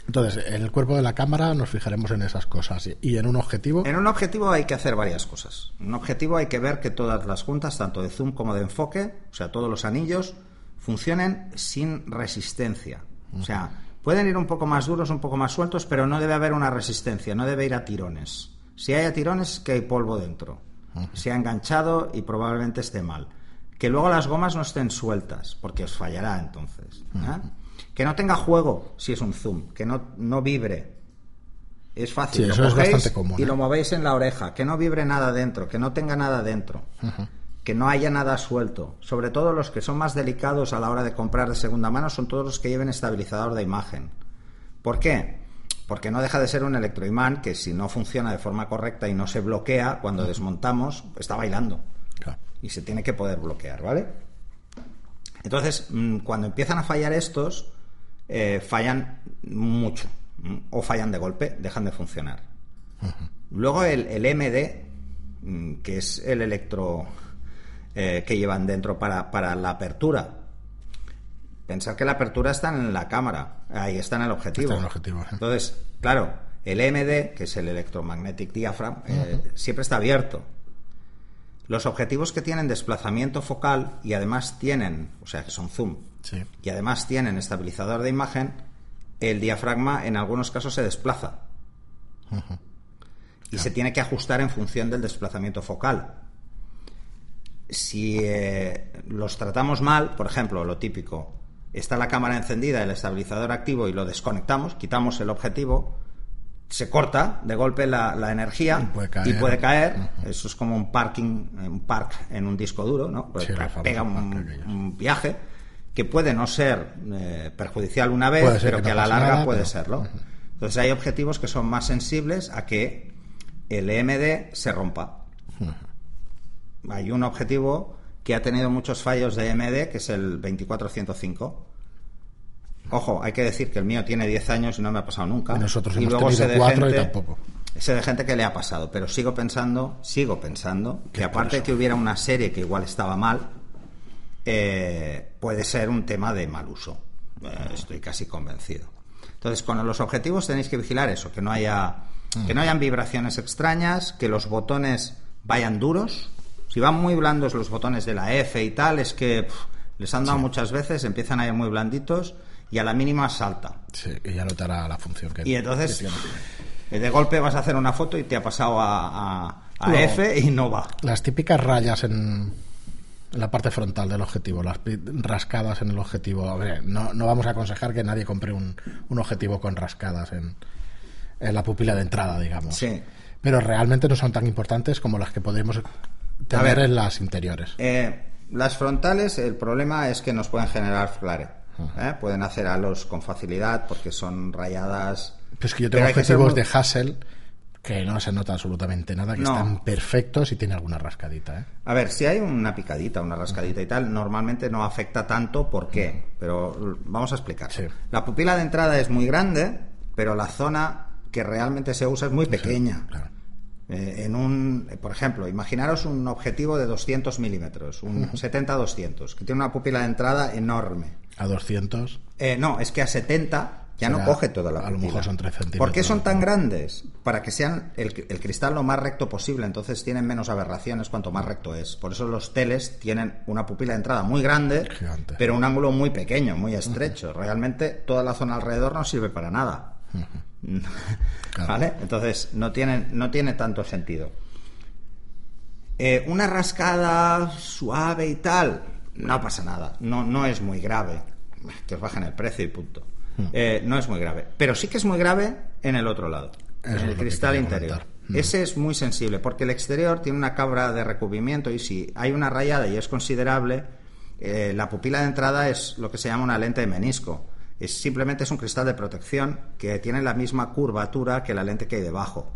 Entonces, en el cuerpo de la cámara nos fijaremos en esas cosas. Y- en un objetivo, En un objetivo hay que hacer varias cosas. En un objetivo hay que ver que todas las juntas, tanto de zoom como de enfoque, o sea, todos los anillos, funcionen sin resistencia. O sea, pueden ir un poco más duros, un poco más sueltos, pero no debe haber una resistencia, no debe ir a tirones. Si hay a tirones, es que hay polvo dentro. Se ha enganchado y probablemente esté mal. Que luego las gomas no estén sueltas, porque os fallará entonces. ¿eh? Que no tenga juego si es un zoom, que no, no vibre. Es fácil. Sí, lo eso es bastante común, Y ¿eh? lo movéis en la oreja, que no vibre nada dentro, que no tenga nada dentro, que no haya nada suelto. Sobre todo los que son más delicados a la hora de comprar de segunda mano son todos los que lleven estabilizador de imagen. ¿Por qué? Porque no deja de ser un electroimán que si no funciona de forma correcta y no se bloquea, cuando desmontamos, está bailando claro, y se tiene que poder bloquear, ¿vale? Entonces, mm, cuando empiezan a fallar estos, eh, fallan mucho mm, o fallan de golpe, dejan de funcionar. Luego el, el MD, mm, que es el electro eh, que llevan dentro para, para la apertura. Pensar que la apertura está en la cámara, ahí está en el objetivo. Está en el objetivo, ¿eh? Entonces, claro, el MD, que es el Electromagnetic Diaphragm, eh, siempre está abierto. Los objetivos que tienen desplazamiento focal y además tienen, o sea, que son zoom, sí. y además tienen estabilizador de imagen, el diafragma en algunos casos se desplaza. Y se tiene que ajustar en función del desplazamiento focal. Si eh, los tratamos mal, por ejemplo, lo típico, está la cámara encendida, el estabilizador activo y lo desconectamos, quitamos el objetivo, se corta de golpe la, la energía Y puede caer. puede caer. Eso es como un parking, un park en un disco duro, ¿no? Pues Sí, pega un, viaje que puede no ser eh, perjudicial una vez, Puede pero que a la larga nada, puede pero- serlo. Entonces hay objetivos que son más sensibles a que el EMD se rompa. Hay un objetivo que ha tenido muchos fallos de EMD, que es el 2405. Ojo, hay que decir que el mío tiene 10 años y no me ha pasado nunca. Y nosotros Y hemos luego tenido de cuatro y gente- tampoco. Sé de gente que le ha pasado, pero sigo pensando, sigo pensando que aparte de que hubiera una serie que igual estaba mal, eh, puede ser un tema de mal uso. Eh, estoy casi convencido. Entonces, con los objetivos tenéis que vigilar eso, que no haya que no hayan vibraciones extrañas, que los botones vayan duros. Si van muy blandos los botones de la F y tal, es que pf, les han dado muchas veces, empiezan a ir muy blanditos y a la mínima salta. Sí, y ya no te hará la función que Y entonces, que eh, de golpe vas a hacer una foto y te ha pasado a, a- a No. F y no va. Las típicas rayas en, en la parte frontal del objetivo, las rascadas en el objetivo. A ver, no, no vamos a aconsejar que nadie compre un, un objetivo con rascadas en, en la pupila de entrada, digamos. Sí. Pero realmente no son tan importantes como las que podemos tener ver. en las interiores. Eh, las frontales, el problema es que nos pueden generar flare. ¿Eh? Pueden hacer halos con facilidad porque son rayadas. Pues que yo tengo que objetivos muy- de Hassel que no se nota absolutamente nada, que No. están perfectos y tiene alguna rascadita. ¿eh? A ver, si hay una picadita, una rascadita y tal, normalmente no afecta tanto. ¿Por qué? Pero vamos a explicar. Sí. La pupila de entrada es muy grande, pero la zona que realmente se usa es muy pequeña. Claro. Eh, en un, por ejemplo, imaginaros un objetivo de 200 milímetros, un 70-200, que tiene una pupila de entrada enorme. A 200. Eh, no, es que a 70 ya no coge toda la a lo mejor son tres centímetros. ¿Por qué son tan grandes? Para que sean el, el cristal lo más recto posible, entonces tienen menos aberraciones cuanto más recto es. Por eso los teles tienen una pupila de entrada muy grande, Gigante. pero un ángulo muy pequeño, muy estrecho. Realmente toda la zona alrededor no sirve para nada. Claro. ¿Vale? Entonces no tiene, no tiene tanto sentido. Eh, una rascada suave y tal, no pasa nada. No, no es muy grave. Que os bajen el precio y punto. Hmm. Eh, no es muy grave. Pero sí que es muy grave en el otro lado. Eso en el cristal interior. Hmm. Ese es muy sensible porque el exterior tiene una cabra de recubrimiento y si hay una rayada y es considerable, eh, la pupila de entrada es lo que se llama una lente de menisco. Es, simplemente es un cristal de protección que tiene la misma curvatura que la lente que hay debajo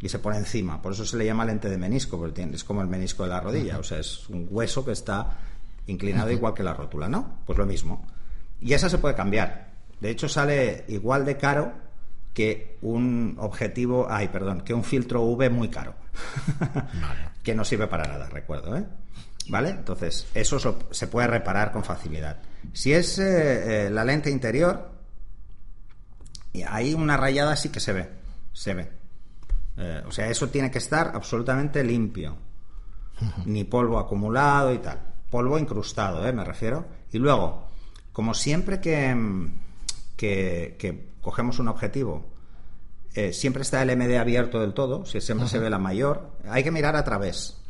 y se pone encima. Por eso se le llama lente de menisco, porque es como el menisco de la rodilla. O sea, es un hueso que está inclinado igual que la rótula, ¿no? Pues lo mismo. Y esa se puede cambiar. De hecho, sale igual de caro que un objetivo, ay, perdón, que un filtro V muy caro. que no sirve para nada, recuerdo, ¿eh? ¿Vale? Entonces, eso se puede reparar con facilidad. Si es eh, eh, la lente interior, hay una rayada sí que se ve, se ve. Eh, o sea, eso tiene que estar absolutamente limpio. Ni polvo acumulado y tal. Polvo incrustado, ¿eh? me refiero. Y luego, como siempre que, que, cogemos un objetivo, eh, siempre está el MD abierto del todo, si siempre se ve la mayor, hay que mirar a través.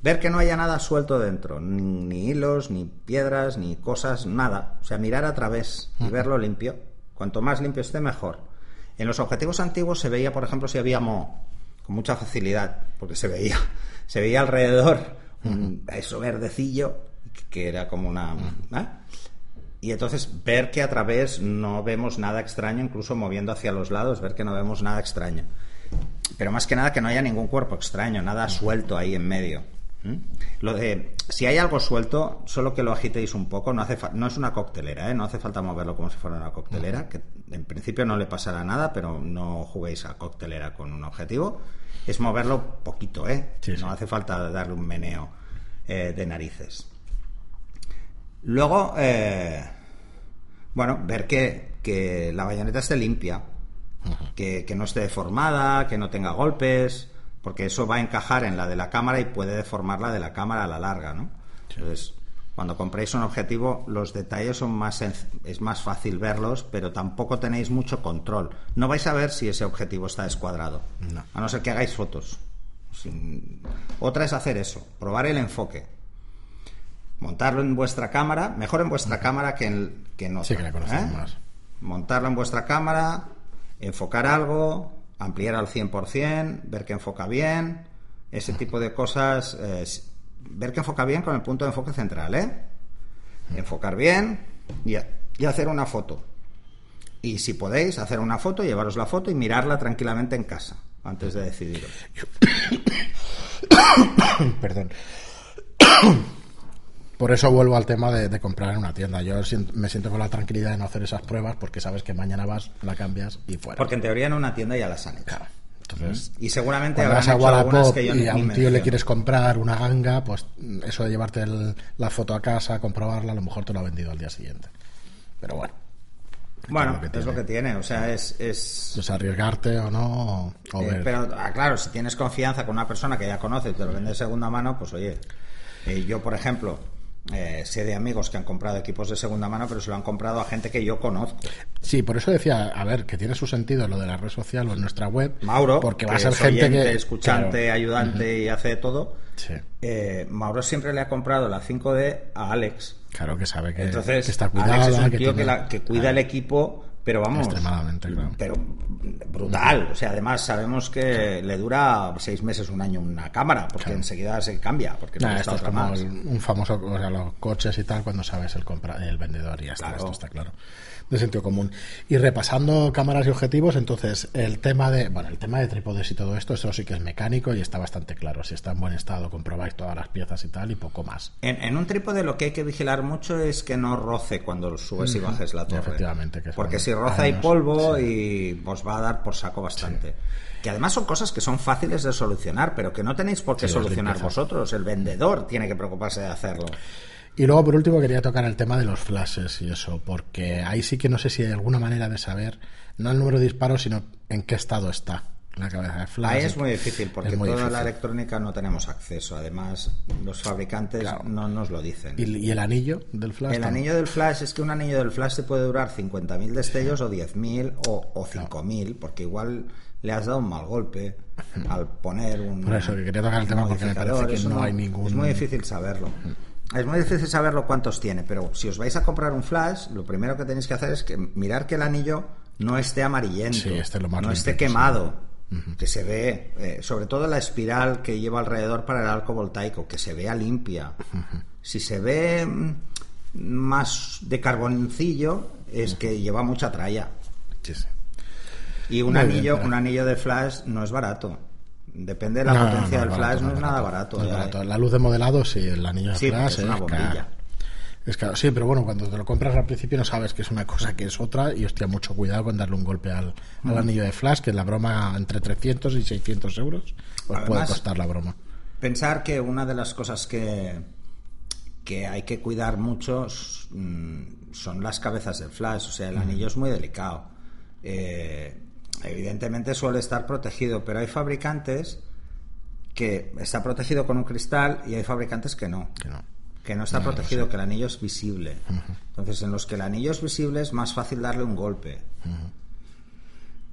Ver que no haya nada suelto dentro, ni, hilos, ni piedras, ni cosas, nada. O sea, mirar a través y verlo limpio. Cuanto más limpio esté, mejor. En los objetivos antiguos se veía, por ejemplo, si había mo, con mucha facilidad, porque se veía, se veía alrededor un, eso verdecillo, que era como una... ¿eh? Y entonces ver que a través no vemos nada extraño, incluso moviendo hacia los lados, ver que no vemos nada extraño. Pero más que nada que no haya ningún cuerpo extraño, nada suelto ahí en medio. Lo de, si hay algo suelto, solo que lo agitéis un poco, no, hace no es una coctelera, ¿eh? no hace falta moverlo como si fuera una coctelera, que en principio no le pasará nada, pero no juguéis a coctelera con un objetivo. Es moverlo poquito, ¿eh? no hace falta darle un meneo eh, de narices. Luego, eh, bueno, ver que, que, la bayoneta esté limpia, que, que no esté deformada, que no tenga golpes porque eso va a encajar en la de la cámara y puede deformarla de la cámara a la larga, ¿no? Entonces, cuando compréis un objetivo, los detalles son más es más fácil verlos, pero tampoco tenéis mucho control. No vais a ver si ese objetivo está descuadrado, a no ser que hagáis fotos. Otra es hacer eso, probar el enfoque, montarlo en vuestra cámara, mejor en vuestra cámara que en, que en otra. Sí, que la conocemos ¿eh? más. Montarlo en vuestra cámara, enfocar algo, ampliar al 100%, ver que enfoca bien, ese tipo de cosas, eh, ver que enfoca bien con el punto de enfoque central, ¿eh? Enfocar bien y, y hacer una foto. Y si podéis, hacer una foto, llevaros la foto y mirarla tranquilamente en casa antes de decidiros. Perdón. Por eso vuelvo al tema de, comprar en una tienda. Yo me siento con la tranquilidad de no hacer esas pruebas porque sabes que mañana vas, la cambias y fuera. Porque en teoría en una tienda ya las han hecho. Y seguramente vas a Wallapop y a un tío le quieres comprar una ganga, pues eso de llevarte la foto a casa, comprobarla, a lo mejor te lo ha vendido al día siguiente. Pero bueno. Bueno, es lo que tiene, o sea, es... es... arriesgarte o no, eh, Pero, ah, claro, si tienes confianza con una persona que ya conoce y te lo vende de segunda mano, pues oye, eh, yo, por ejemplo, eh, sé de amigos que han comprado equipos de segunda mano, pero se lo han comprado a gente que yo conozco. Sí, por eso decía, a ver, que tiene su sentido lo de la red social o en nuestra web. Mauro, porque va a ser gente que. escuchante, ayudante y hace todo. Eh, Mauro siempre le ha comprado la 5D a Alex. Claro que sabe que, Entonces, está cuidado. Alex es un tío que, que, cuida el equipo pero vamos. Extremadamente, Pero brutal. O sea, además sabemos que le dura seis meses, un año una cámara, porque enseguida se cambia. Porque no esto es como un famoso, o sea, los coches y tal, cuando sabes el, compra, el vendedor y ya está. Esto está claro de sentido común. Y repasando cámaras y objetivos, entonces el tema de, bueno, el tema de trípodes y todo esto, eso sí que es mecánico y está bastante claro. Si está en buen estado, comprobáis todas las piezas y tal y poco más. En, un trípode lo que hay que vigilar mucho es que no roce cuando subes y bajes la torre. Efectivamente. Porque si roza hay polvo y os va a dar por saco bastante. Que además son cosas que son fáciles de solucionar, pero que no tenéis por qué solucionar vosotros. El vendedor tiene que preocuparse de hacerlo. Y luego, por último, quería tocar el tema de los flashes y eso, porque ahí sí que no sé si hay alguna manera de saber, no el número de disparos, sino en qué estado está la cabeza de flash. Ahí es muy difícil, porque toda la electrónica no tenemos acceso. Además, los fabricantes no nos lo dicen. ¿Y, el anillo del flash? El anillo del flash es que un anillo del flash te puede durar 50.000 destellos o 10.000 o, o 5.000, porque igual le has dado un mal golpe al poner un. Por eso que quería tocar el tema porque me parece que no, hay ningún. Es muy difícil saberlo. Es muy difícil saberlo cuántos tiene, pero si os vais a comprar un flash, lo primero que tenéis que hacer es que mirar que el anillo no esté amarillento, no esté quemado, que se ve, eh, sobre todo la espiral que lleva alrededor para el arco voltaico, que se vea limpia. Si se ve mm, más de carboncillo es que lleva mucha tralla. Sí. Y un Muy anillo, un anillo de flash no es barato. Depende de la No, no, potencia no, del es flash, barato, no es nada barato. es ya, barato. eh. La luz de modelado, sí, el anillo de Sí, porque flash es una caro. bombilla. Es sí, pero bueno, cuando te lo compras al principio no sabes que es una cosa que es otra y hostia, mucho cuidado con darle un golpe al, Mm. al anillo de flash, que la broma entre 300 y 600 euros os puede costar la broma. Pensar que una de las cosas que, que hay que cuidar mucho mm, son las cabezas del flash. O sea, el anillo es muy delicado. Eh, evidentemente suele estar protegido, pero hay fabricantes que está protegido con un cristal y hay fabricantes que no. Que no. Que no está No, protegido, sé. que el anillo es visible. Entonces, en los que el anillo es visible es más fácil darle un golpe.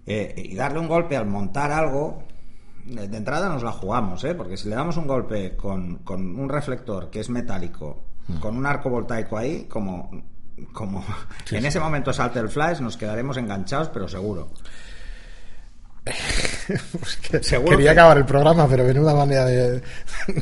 Eh, y darle un golpe al montar algo, de entrada nos la jugamos, ¿eh? porque si le damos un golpe con, con un reflector que es metálico, con un arco voltaico ahí, como, como Sí, en sí. ese momento salte el flash, nos quedaremos enganchados, pero seguro. Seguro quería que- acabar el programa, pero menuda manera de,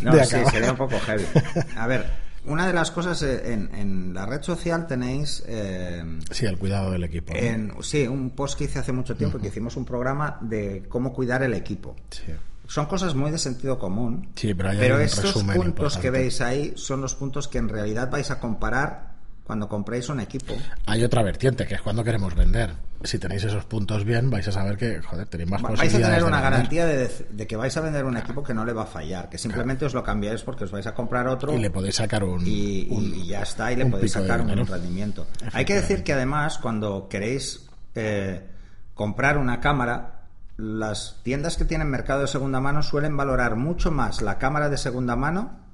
No, de sí, sería un poco heavy. A ver, una de las cosas eh, en, en la red social tenéis... eh, Sí, el cuidado del equipo. sí, un post que hice hace mucho tiempo que hicimos un programa de cómo cuidar el equipo. Sí. Son cosas muy de sentido común. Sí, pero hay estos puntos que veis ahí son los puntos que en realidad vais a comparar cuando compréis un equipo. Hay otra vertiente, que es cuando queremos vender. Si tenéis esos puntos bien, vais a saber que, joder, tenéis más Vais a tener de una vender. garantía de, de que vais a vender un equipo que no le va a fallar, que simplemente os lo cambiáis porque os vais a comprar otro Y le podéis sacar un... y, un- y ya está, y le podéis de sacar un rendimiento. Hay que decir que además, cuando queréis eh, comprar una cámara, las tiendas que tienen mercado de segunda mano suelen valorar mucho más la cámara de segunda mano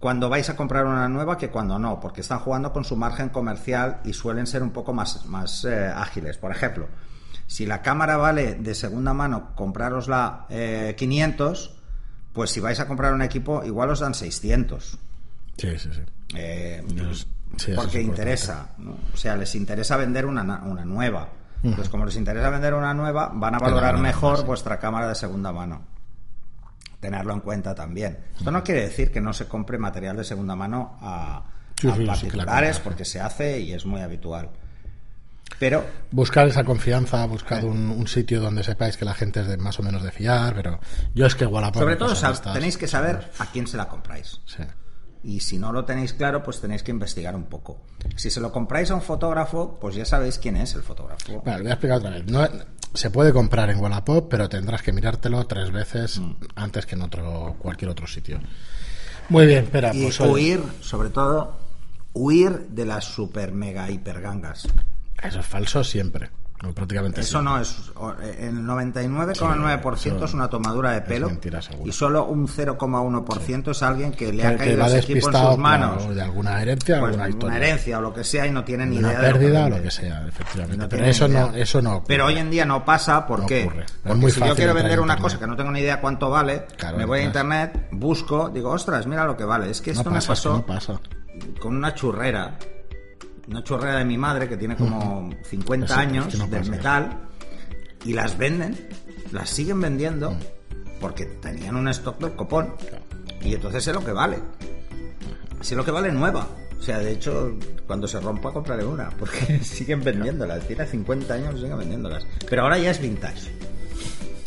cuando vais a comprar una nueva que cuando no, porque están jugando con su margen comercial y suelen ser un poco más, más eh, ágiles. Por ejemplo, si la cámara vale de segunda mano, comprárosla eh, 500, pues si vais a comprar un equipo, igual os dan 600. Sí, sí, sí. Eh, Eso es- sí, eso es porque interesa, ¿no? o sea, les interesa vender una, na- una nueva. Entonces, como les interesa vender una nueva, van a la valorar mejor vuestra cámara de segunda mano. Tenerlo en cuenta también. Esto no quiere decir que no se compre material de segunda mano a, Sí, a particulares, porque se hace y es muy habitual. Pero Buscar esa confianza, buscad un, un sitio donde sepáis que la gente es de más o menos de fiar, pero yo es que Wallapop... sobre y todo estas- tenéis que saber a quién se la compráis. Sí. Y si no lo tenéis claro, pues tenéis que investigar un poco. Si se lo compráis a un fotógrafo, pues ya sabéis quién es el fotógrafo. Vale, lo voy a explicar otra vez. No, se puede comprar en Wallapop, pero tendrás que mirártelo tres veces Mm. antes que en otro cualquier otro sitio. Muy bien, espera, Y pues huir, sobre todo, huir de las super mega hiper gangas. eso es falso siempre, no, prácticamente Eso no es. o- El 99,9% Sí, eso es una tomadura de pelo. mentira y solo un 0,1% es alguien que le ha Que- que caído ese equipo en sus manos. claro, de alguna herencia, Pues alguna historia. una herencia o lo que sea y no tiene ni una idea de pérdida o vende. lo que sea, efectivamente. No pero eso no, eso no ocurre. Pero hoy en día no pasa, ¿por No qué? Porque muy si yo quiero vender en una cosa que no tengo ni idea cuánto vale, Claro, me voy a internet, busco, digo, ostras, mira lo que vale. Es que no esto pasa, me es que pasó no pasa. con una churrera. Una churrera de mi madre que tiene como 50 Eso, es años que no de pasa. metal y las venden, las siguen vendiendo porque tenían un stock del copón y entonces sé lo que vale. Sé lo que vale nueva. O sea, de hecho, cuando se rompa compraré una porque siguen vendiéndolas. Tiene 50 años y siguen vendiéndolas. Pero ahora ya es vintage.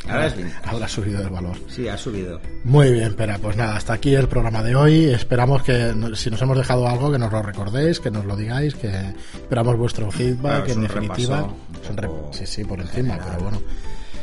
Ahora es. Ahora ha subido el valor. Sí, ha subido. Muy bien, espera, pues nada, hasta aquí el programa de hoy. Esperamos que si nos hemos dejado algo, que nos lo recordéis, que nos lo digáis, que esperamos vuestro feedback, Claro, es en definitiva. re- sí, sí, por encima, general. pero bueno.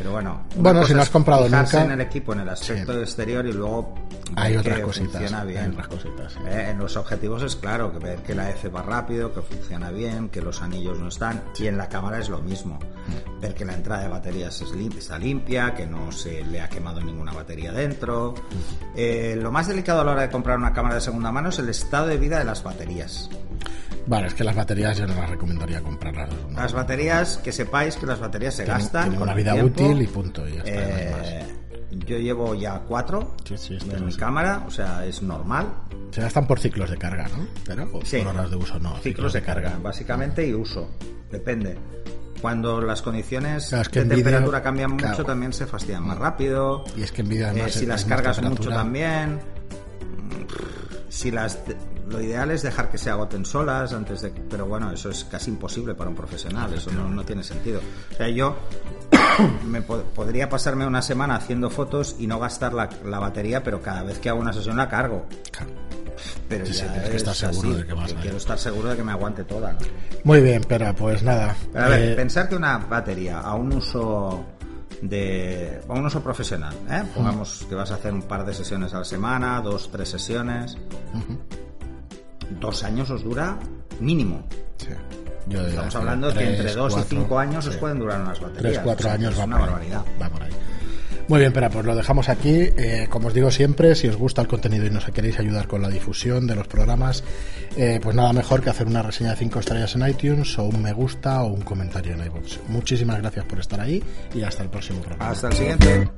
Pero bueno. Bueno, si no has comprado nunca- en el equipo, en el aspecto Sí. exterior y luego Hay otras cositas, funciona hay bien. otras cositas, sí. Eh, en los objetivos es claro que ver que la F va rápido, que funciona bien, que los anillos no están. Y en la cámara es lo mismo. Mm. Ver que la entrada de baterías es lim- está limpia, que no se le ha quemado ninguna batería dentro. Mm. Eh, lo más delicado a la hora de comprar una cámara de segunda mano es el estado de vida de las baterías. Vale, es que las baterías yo no las recomendaría comprarlas. ¿no? Las baterías, que sepáis que las baterías se Tienen- gastan. tienen una vida tiempo. útil y punto, y ya está, no hay más. Eh, yo llevo ya cuatro Sí, sí, esto en mi es- cámara, o sea, es normal. Se gastan por ciclos de carga, ¿no? Pero Sí. por horas de uso no. Ciclos de carga, básicamente, y uso. Depende. Cuando las condiciones Claro, es que de temperatura cambian mucho, claro. también se fastidian más rápido. Y es que en vídeo Eh, si las cargas mucho también. Si las, lo ideal es dejar que se agoten solas antes de... Pero bueno, eso es casi imposible para un profesional, eso no, no tiene sentido. O sea, yo me po- podría pasarme una semana haciendo fotos y no gastar la, la batería, pero cada vez que hago una sesión la cargo. Pero Sí, sí, tienes que es estar seguro así, de que vas. Quiero estar seguro de que me aguante toda. ¿no? Muy bien, pero pues nada. Pero a ver, Eh, pensar que una batería a un uso de a un uso profesional, ¿eh? pongamos que vas a hacer un par de sesiones a la semana, dos, tres sesiones, dos años os dura mínimo. sí. Yo Estamos hablando de que tres, entre dos cuatro, y cinco años os pueden durar unas baterías. Tres, cuatro O sea, años es va una por ahí. barbaridad. Va por ahí. Muy bien, pero pues lo dejamos aquí. Eh, como os digo siempre, si os gusta el contenido y nos queréis ayudar con la difusión de los programas, eh, pues nada mejor que hacer una reseña de 5 estrellas en iTunes o un me gusta o un comentario en iVoox. Muchísimas gracias por estar ahí y hasta el próximo programa. Hasta el siguiente.